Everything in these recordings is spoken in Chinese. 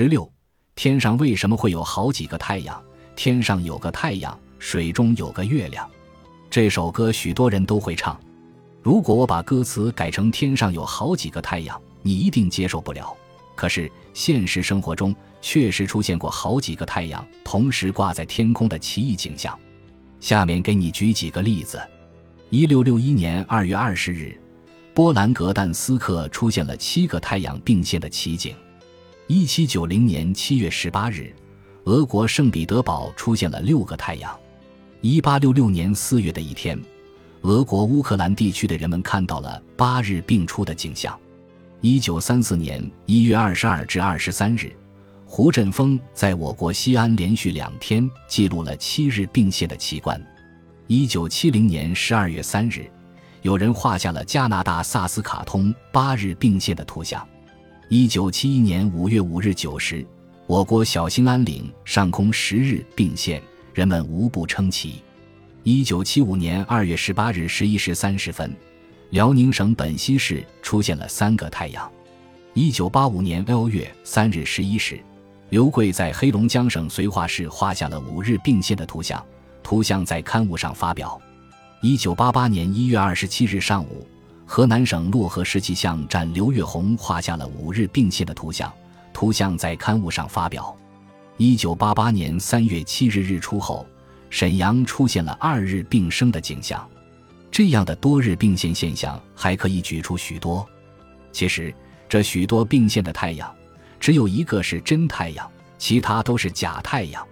十六，天上为什么会有好几个太阳？天上有个太阳，水中有个月亮。这首歌许多人都会唱。如果我把歌词改成“天上有好几个太阳”，你一定接受不了。可是现实生活中确实出现过好几个太阳同时挂在天空的奇异景象。下面给你举几个例子：一六六一年二月二十日，波兰格但斯克出现了七个太阳并现的奇景；一七九零年七月十八日，俄国圣彼得堡出现了六个太阳；一八六六年四月的一天。俄国乌克兰地区的人们看到了八日并出的景象。一九三四年一月二十二至二十三日，胡振峰在我国西安连续两天记录了七日并线的奇观。一九七零年十二月三日，有人画下了加拿大萨斯卡通八日并线的图像。一九七一年五月五日九时，我国小兴安岭上空十日并线，人们无不称奇。一九七五年二月十八日十一时三十分，辽宁省本溪市出现了三个太阳。一九八五年六月三日十一时，刘贵在黑龙江省绥化市画下了五日并线的图像，图像在刊物上发表。一九八八年一月二十七日上午，河南省漯河市气象站刘月红画下了五日并线的图像，图像在刊物上发表。一九八八年三月七日日出后。沈阳出现了二日并生的景象，这样的多日并线现象还可以举出许多。其实，这许多并线的太阳，只有一个是真太阳，其他都是假太阳。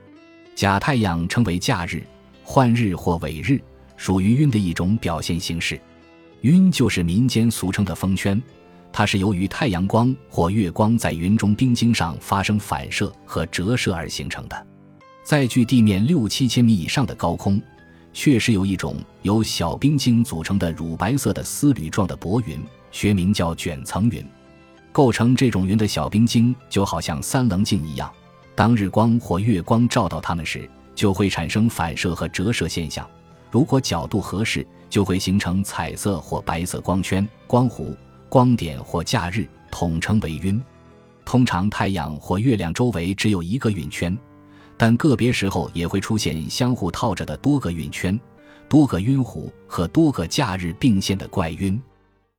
假太阳称为假日、幻日或伪日，属于晕的一种表现形式。晕就是民间俗称的风圈，它是由于太阳光或月光在云中冰晶上发生反射和折射而形成的。在距地面六七千米以上的高空，确实有一种由小冰晶组成的乳白色的丝缕状的薄云，学名叫卷层云。构成这种云的小冰晶就好像三棱镜一样，当日光或月光照到它们时，就会产生反射和折射现象。如果角度合适，就会形成彩色或白色光圈、光弧、光点或假日，统称为晕。通常太阳或月亮周围只有一个晕圈。但个别时候也会出现相互套着的多个晕圈、多个晕弧和多个假日并线的怪晕。